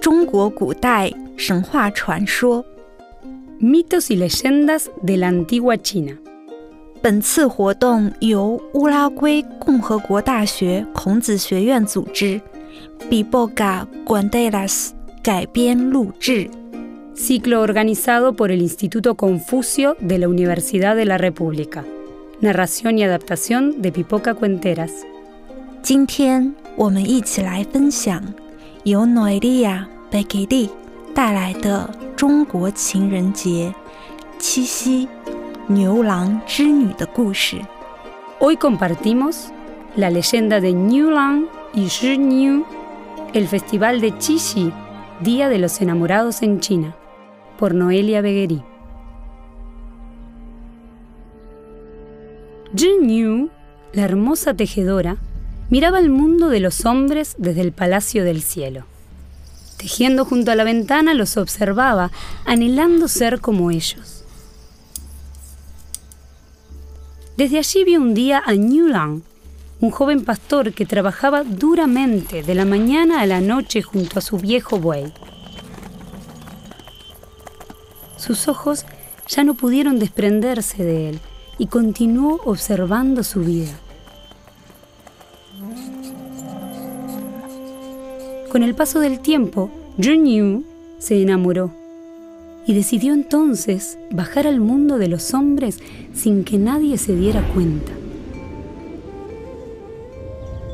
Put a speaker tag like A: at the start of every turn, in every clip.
A: 中国古代神话传说。
B: Mitos y leyendas de la antigua China.
A: 本次活动由乌拉圭共和国大学孔子学院组织，Biboga Guanderas 改编录制。
B: Ciclo organizado por el Instituto Confucio de la Universidad de la República. Narración y adaptación de Pipoca Cuenteras.
A: 今天我们一起来分享 由 Noelia b e g i d i 带来的中国情人节七夕牛郎织女的故事。
B: Hoy compartimos la leyenda de Niu Lang y Shi Niu, el festival de Qixi, Día de los Enamorados en China, por Noelia Beguerí. Zhi Niu, la hermosa tejedora, miraba el mundo de los hombres desde el Palacio del Cielo. Tejiendo junto a la ventana los observaba, anhelando ser como ellos. Desde allí vio un día a Niu Lang, un joven pastor que trabajaba duramente de la mañana a la noche junto a su viejo buey. Sus ojos ya no pudieron desprenderse de él y continuó observando su vida. Con el paso del tiempo, Junyu se enamoró y decidió entonces bajar al mundo de los hombres sin que nadie se diera cuenta.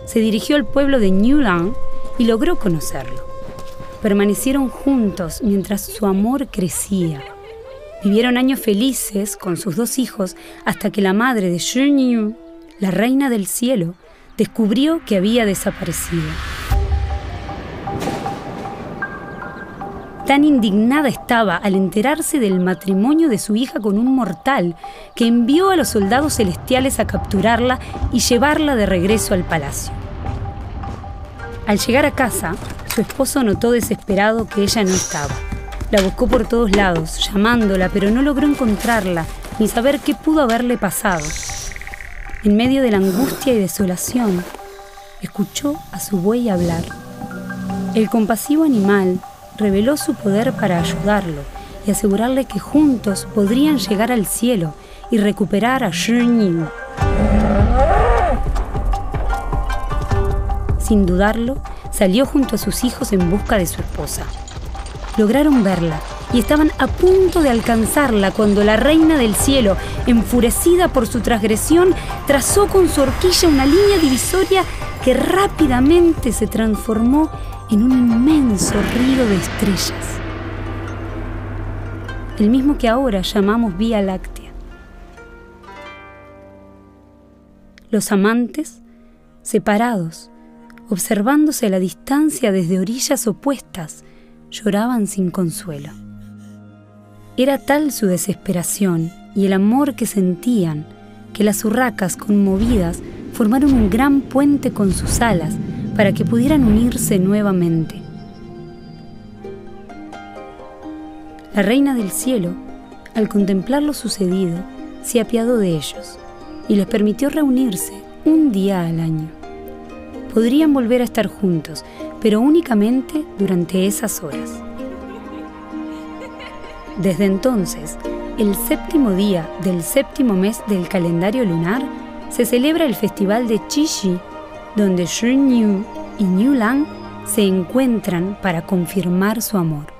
B: Se dirigió al pueblo de Newland y logró conocerlo. Permanecieron juntos mientras su amor crecía. Vivieron años felices con sus dos hijos hasta que la madre de Junyu, la reina del cielo, descubrió que había desaparecido. Tan indignada estaba al enterarse del matrimonio de su hija con un mortal que envió a los soldados celestiales a capturarla y llevarla de regreso al palacio. Al llegar a casa, su esposo notó desesperado que ella no estaba. La buscó por todos lados, llamándola, pero no logró encontrarla ni saber qué pudo haberle pasado. En medio de la angustia y desolación, escuchó a su buey hablar. El compasivo animal reveló su poder para ayudarlo y asegurarle que juntos podrían llegar al cielo y recuperar a Shi Sin dudarlo, salió junto a sus hijos en busca de su esposa. Lograron verla y estaban a punto de alcanzarla cuando la reina del cielo, enfurecida por su transgresión, trazó con su horquilla una línea divisoria que rápidamente se transformó en un inmenso río de estrellas, el mismo que ahora llamamos Vía Láctea. Los amantes, separados, observándose a la distancia desde orillas opuestas, lloraban sin consuelo. Era tal su desesperación y el amor que sentían que las urracas conmovidas formaron un gran puente con sus alas para que pudieran unirse nuevamente. La reina del cielo, al contemplar lo sucedido, se apiadó de ellos y les permitió reunirse un día al año. Podrían volver a estar juntos, pero únicamente durante esas horas. Desde entonces, el séptimo día del séptimo mes del calendario lunar, se celebra el festival de Qixi, donde Shi Niu y Niu Lang se encuentran para confirmar su amor.